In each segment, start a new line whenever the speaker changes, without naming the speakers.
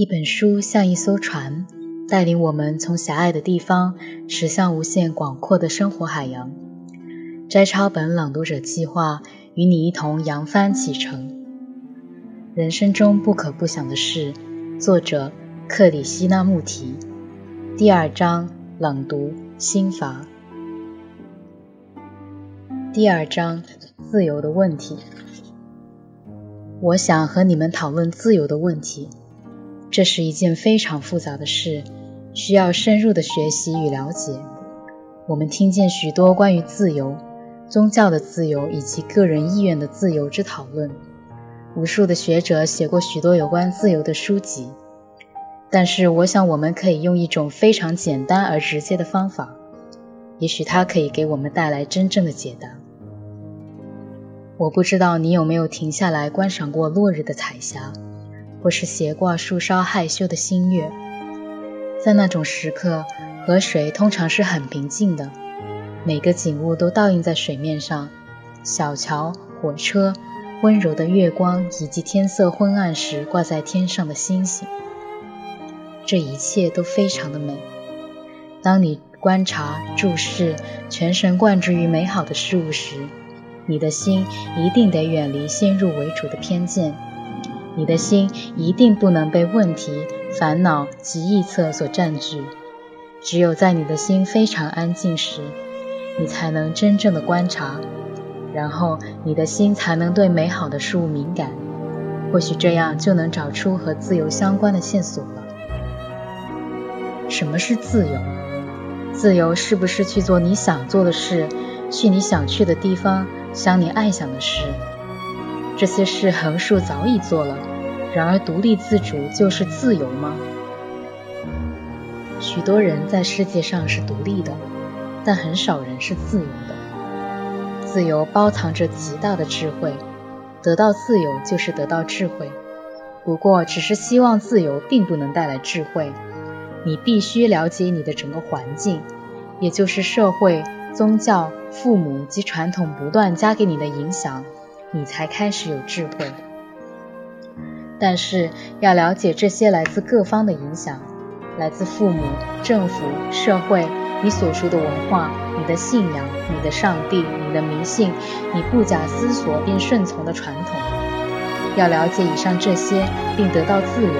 一本书像一艘船，带领我们从狭隘的地方驶向无限广阔的生活海洋。摘抄本朗读者计划与你一同扬帆启程。人生中不可不想的事，作者克里希那穆提。第二章朗读心法。第二章自由的问题。我想和你们讨论自由的问题。这是一件非常复杂的事，需要深入的学习与了解。我们听见许多关于自由、宗教的自由以及个人意愿的自由之讨论。无数的学者写过许多有关自由的书籍，但是我想我们可以用一种非常简单而直接的方法，也许它可以给我们带来真正的解答。我不知道你有没有停下来观赏过落日的彩霞。或是斜挂树梢害羞的新月，在那种时刻，河水通常是很平静的，每个景物都倒映在水面上，小桥、火车、温柔的月光以及天色昏暗时挂在天上的星星，这一切都非常的美。当你观察、注视、全神贯注于美好的事物时，你的心一定得远离先入为主的偏见。你的心一定不能被问题、烦恼及臆测所占据。只有在你的心非常安静时，你才能真正的观察，然后你的心才能对美好的事物敏感。或许这样就能找出和自由相关的线索了。什么是自由？自由是不是去做你想做的事，去你想去的地方，想你爱想的事？这些事横竖早已做了，然而独立自主就是自由吗？许多人在世界上是独立的，但很少人是自由的。自由包藏着极大的智慧，得到自由就是得到智慧。不过，只是希望自由并不能带来智慧。你必须了解你的整个环境，也就是社会、宗教、父母及传统不断加给你的影响。你才开始有智慧，但是要了解这些来自各方的影响，来自父母、政府、社会，你所说的文化、你的信仰、你的上帝、你的迷信、你不假思索便顺从的传统。要了解以上这些并得到自由，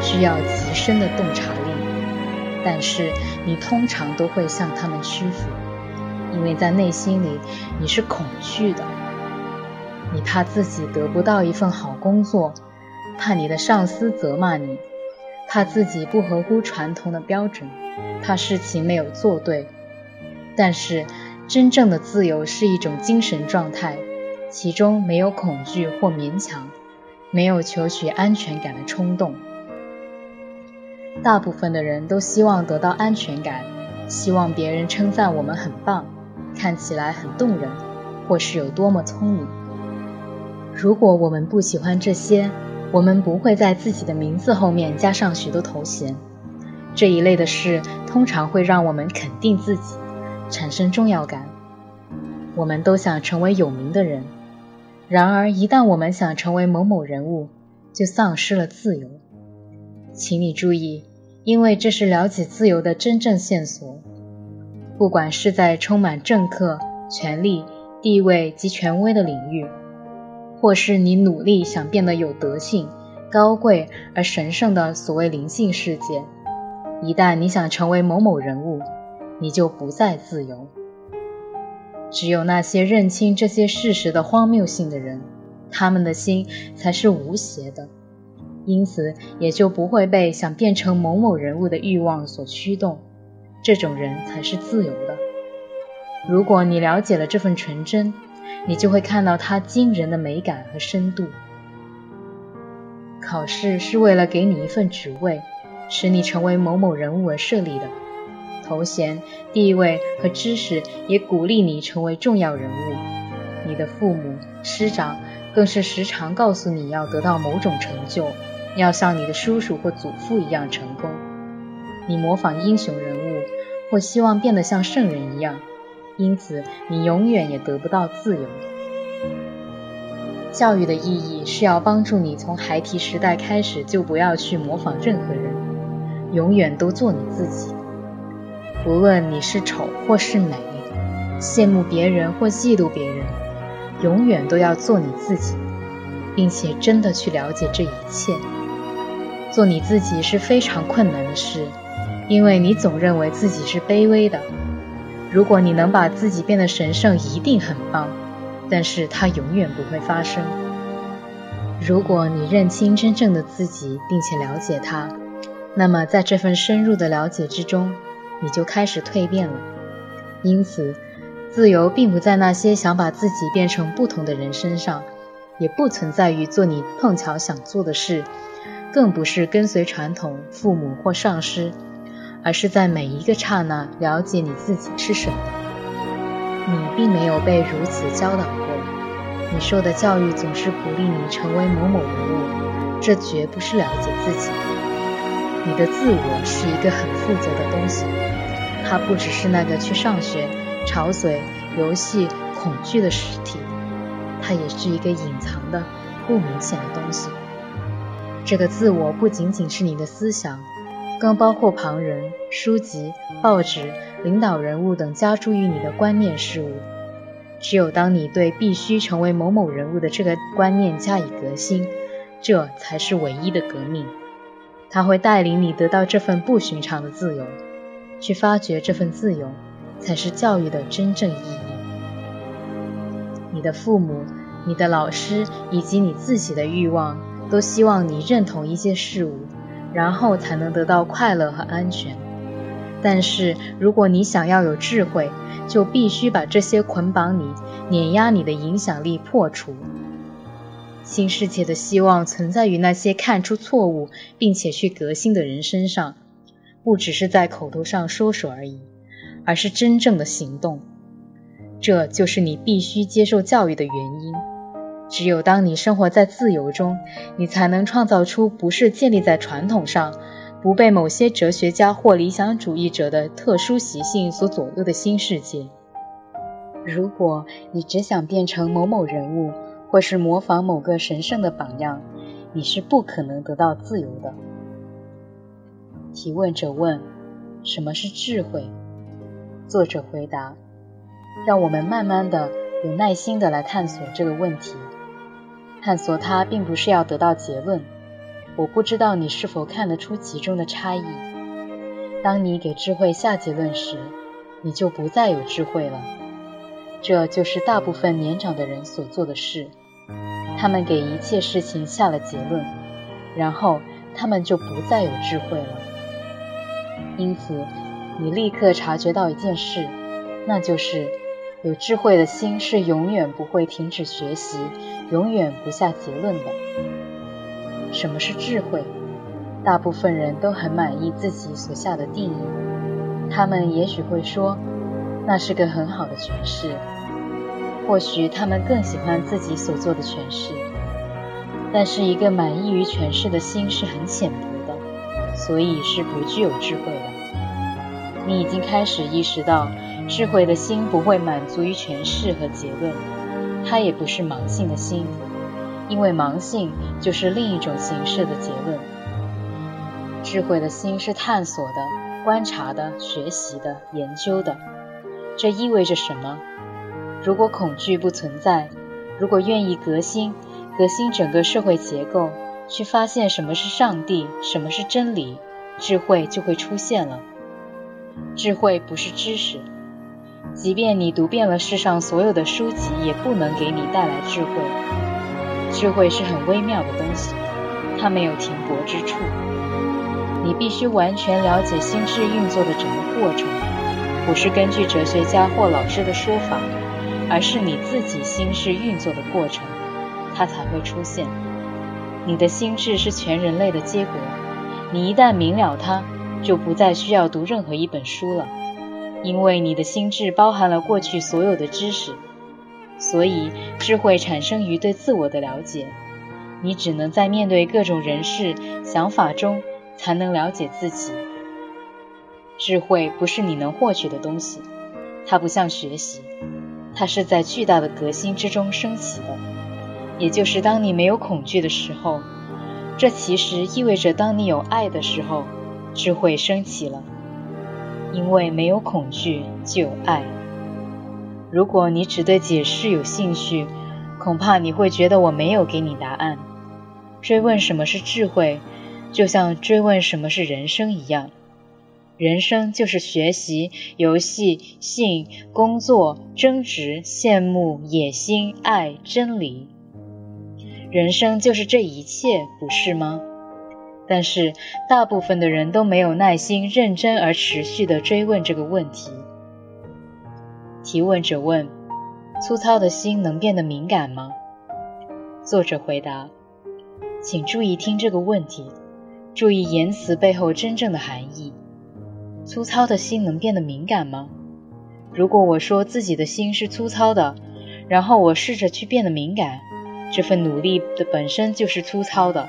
需要极深的洞察力，但是你通常都会向他们屈服，因为在内心里你是恐惧的。你怕自己得不到一份好工作，怕你的上司责骂你，怕自己不合乎传统的标准，怕事情没有做对。但是，真正的自由是一种精神状态，其中没有恐惧或勉强，没有求取安全感的冲动。大部分的人都希望得到安全感，希望别人称赞我们很棒，看起来很动人，或是有多么聪明。如果我们不喜欢这些，我们不会在自己的名字后面加上许多头衔。这一类的事通常会让我们肯定自己，产生重要感。我们都想成为有名的人，然而一旦我们想成为某某人物，就丧失了自由。请你注意，因为这是了解自由的真正线索。不管是在充满政客、权力、地位及权威的领域。或是你努力想变得有德性、高贵而神圣的所谓灵性世界，一旦你想成为某某人物，你就不再自由。只有那些认清这些事实的荒谬性的人，他们的心才是无邪的，因此也就不会被想变成某某人物的欲望所驱动。这种人才是自由的。如果你了解了这份纯真，你就会看到它惊人的美感和深度。考试是为了给你一份职位，使你成为某某人物而设立的。头衔、地位和知识也鼓励你成为重要人物。你的父母、师长更是时常告诉你要得到某种成就，要像你的叔叔或祖父一样成功。你模仿英雄人物，或希望变得像圣人一样。因此，你永远也得不到自由。教育的意义是要帮助你从孩提时代开始就不要去模仿任何人，永远都做你自己。无论你是丑或是美，羡慕别人或嫉妒别人，永远都要做你自己，并且真的去了解这一切。做你自己是非常困难的事，因为你总认为自己是卑微的。如果你能把自己变得神圣，一定很棒。但是它永远不会发生。如果你认清真正的自己，并且了解它，那么在这份深入的了解之中，你就开始蜕变了。因此，自由并不在那些想把自己变成不同的人身上，也不存在于做你碰巧想做的事，更不是跟随传统、父母或上师，而是在每一个刹那了解你自己是什么。你并没有被如此教导过，你受的教育总是鼓励你成为某某人物，这绝不是了解自己。你的自我是一个很负责的东西，它不只是那个去上学、吵嘴、游戏、恐惧的实体，它也是一个隐藏的、不明显的东西。这个自我不仅仅是你的思想。更包括旁人、书籍、报纸、领导人物等加诸于你的观念事物。只有当你对必须成为某某人物的这个观念加以革新，这才是唯一的革命。它会带领你得到这份不寻常的自由，去发掘这份自由，才是教育的真正意义。你的父母、你的老师以及你自己的欲望，都希望你认同一些事物。然后才能得到快乐和安全。但是，如果你想要有智慧，就必须把这些捆绑你、碾压你的影响力破除。新世界的希望存在于那些看出错误并且去革新的人身上，不只是在口头上说说而已，而是真正的行动。这就是你必须接受教育的原因。只有当你生活在自由中，你才能创造出不是建立在传统上、不被某些哲学家或理想主义者的特殊习性所左右的新世界。如果你只想变成某某人物，或是模仿某个神圣的榜样，你是不可能得到自由的。提问者问：“什么是智慧？”作者回答：“让我们慢慢的、有耐心的来探索这个问题。”探索它，并不是要得到结论。我不知道你是否看得出其中的差异。当你给智慧下结论时，你就不再有智慧了。这就是大部分年长的人所做的事。他们给一切事情下了结论，然后他们就不再有智慧了。因此，你立刻察觉到一件事，那就是。有智慧的心是永远不会停止学习，永远不下结论的。什么是智慧？大部分人都很满意自己所下的定义。他们也许会说，那是个很好的诠释。或许他们更喜欢自己所做的诠释。但是一个满意于诠释的心是很浅薄的，所以是不具有智慧的。你已经开始意识到。智慧的心不会满足于诠释和结论，它也不是盲性的心，因为盲性就是另一种形式的结论。智慧的心是探索的、观察的、学习的、研究的。这意味着什么？如果恐惧不存在，如果愿意革新、革新整个社会结构，去发现什么是上帝，什么是真理，智慧就会出现了。智慧不是知识。即便你读遍了世上所有的书籍，也不能给你带来智慧。智慧是很微妙的东西，它没有停泊之处。你必须完全了解心智运作的整个过程，不是根据哲学家或老师的说法，而是你自己心智运作的过程，它才会出现。你的心智是全人类的结果。你一旦明了它，就不再需要读任何一本书了。因为你的心智包含了过去所有的知识，所以智慧产生于对自我的了解。你只能在面对各种人事、想法中，才能了解自己。智慧不是你能获取的东西，它不像学习，它是在巨大的革新之中升起的。也就是当你没有恐惧的时候。这其实意味着，当你有爱的时候，智慧升起了。因为没有恐惧，就有爱。如果你只对解释有兴趣，恐怕你会觉得我没有给你答案。追问什么是智慧，就像追问什么是人生一样。人生就是学习、游戏、性、工作、争执、羡慕、野心、爱、真理。人生就是这一切，不是吗？但是大部分的人都没有耐心、认真而持续地追问这个问题。提问者问：“粗糙的心能变得敏感吗？”作者回答：“请注意听这个问题，注意言辞背后真正的含义。粗糙的心能变得敏感吗？如果我说自己的心是粗糙的，然后我试着去变得敏感。”这份努力的本身就是粗糙的，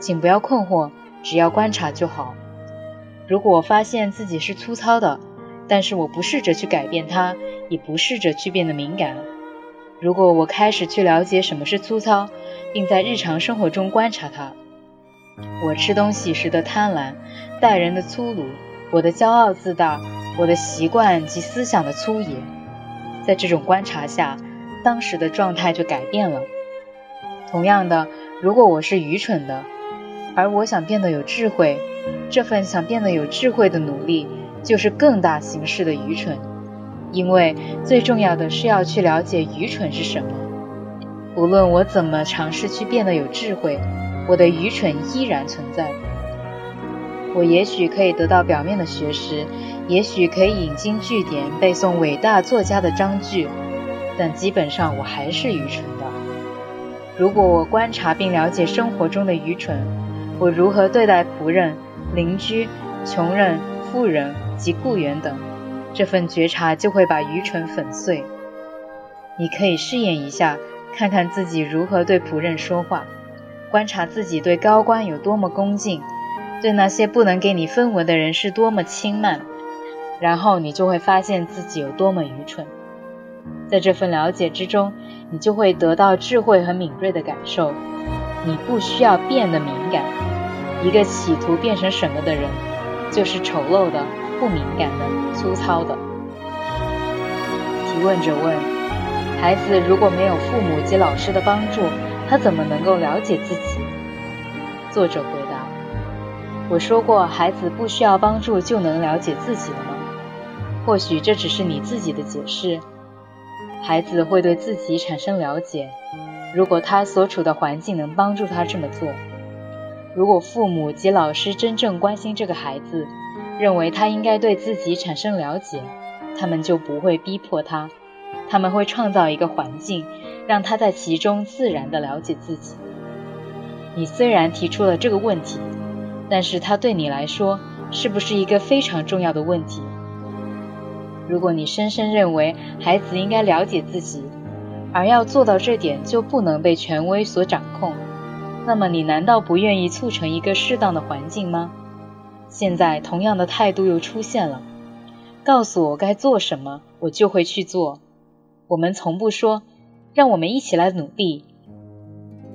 请不要困惑，只要观察就好。如果我发现自己是粗糙的，但是我不试着去改变它，也不试着去变得敏感。如果我开始去了解什么是粗糙，并在日常生活中观察它，我吃东西时的贪婪，待人的粗鲁，我的骄傲自大，我的习惯及思想的粗野，在这种观察下，当时的状态就改变了。同样的，如果我是愚蠢的，而我想变得有智慧，这份想变得有智慧的努力就是更大形式的愚蠢，因为最重要的是要去了解愚蠢是什么。无论我怎么尝试去变得有智慧，我的愚蠢依然存在。我也许可以得到表面的学识，也许可以引经据典背诵伟大作家的章句，但基本上我还是愚蠢的。如果我观察并了解生活中的愚蠢，我如何对待仆人、邻居、穷人、富人及雇员等，这份觉察就会把愚蠢粉碎。你可以试验一下，看看自己如何对仆人说话，观察自己对高官有多么恭敬，对那些不能给你分文的人是多么轻慢，然后你就会发现自己有多么愚蠢。在这份了解之中。你就会得到智慧和敏锐的感受。你不需要变得敏感。一个企图变成什么的人，就是丑陋的、不敏感的、粗糙的。提问者问：孩子如果没有父母及老师的帮助，他怎么能够了解自己？作者回答：我说过，孩子不需要帮助就能了解自己了吗？或许这只是你自己的解释。孩子会对自己产生了解，如果他所处的环境能帮助他这么做。如果父母及老师真正关心这个孩子，认为他应该对自己产生了解，他们就不会逼迫他，他们会创造一个环境，让他在其中自然地了解自己。你虽然提出了这个问题，但是它对你来说是不是一个非常重要的问题？如果你深深认为孩子应该了解自己，而要做到这点就不能被权威所掌控，那么你难道不愿意促成一个适当的环境吗？现在同样的态度又出现了，告诉我该做什么，我就会去做。我们从不说，让我们一起来努力，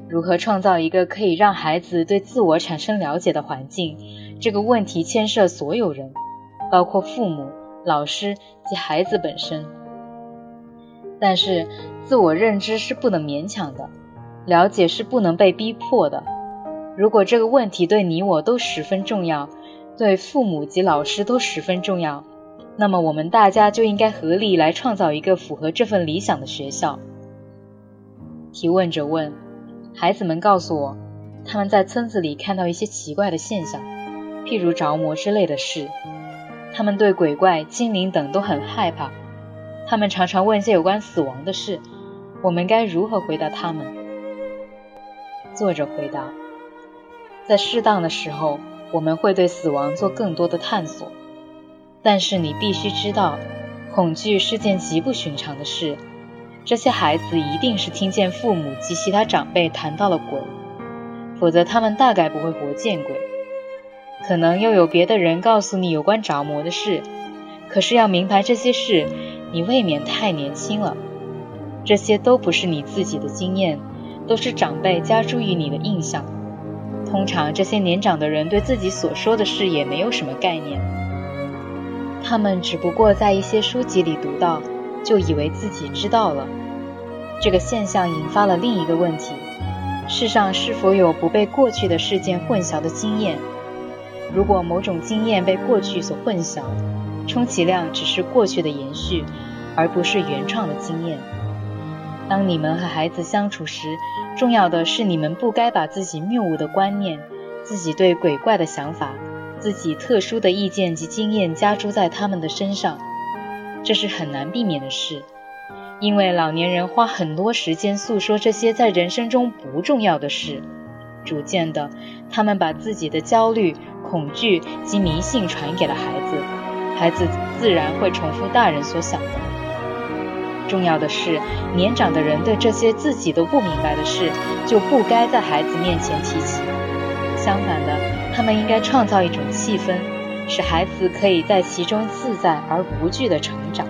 如何创造一个可以让孩子对自我产生了解的环境？这个问题牵涉所有人，包括父母。老师及孩子本身，但是自我认知是不能勉强的，了解是不能被逼迫的。如果这个问题对你我都十分重要，对父母及老师都十分重要，那么我们大家就应该合力来创造一个符合这份理想的学校。提问者问：孩子们告诉我，他们在村子里看到一些奇怪的现象，譬如着魔之类的事。他们对鬼怪、精灵等都很害怕，他们常常问一些有关死亡的事，我们该如何回答他们？作者回答：在适当的时候，我们会对死亡做更多的探索，但是你必须知道，恐惧是件极不寻常的事。这些孩子一定是听见父母及其他长辈谈到了鬼，否则他们大概不会活见鬼。可能又有别的人告诉你有关着魔的事，可是要明白这些事，你未免太年轻了。这些都不是你自己的经验，都是长辈加诸于你的印象。通常这些年长的人对自己所说的事也没有什么概念，他们只不过在一些书籍里读到，就以为自己知道了。这个现象引发了另一个问题：世上是否有不被过去的事件混淆的经验？如果某种经验被过去所混淆，充其量只是过去的延续，而不是原创的经验。当你们和孩子相处时，重要的是你们不该把自己谬误的观念、自己对鬼怪的想法、自己特殊的意见及经验加诸在他们的身上。这是很难避免的事，因为老年人花很多时间诉说这些在人生中不重要的事。逐渐的，他们把自己的焦虑、恐惧及迷信传给了孩子，孩子自然会重复大人所想的。重要的是，年长的人对这些自己都不明白的事，就不该在孩子面前提起。相反的，他们应该创造一种气氛，使孩子可以在其中自在而不惧的成长。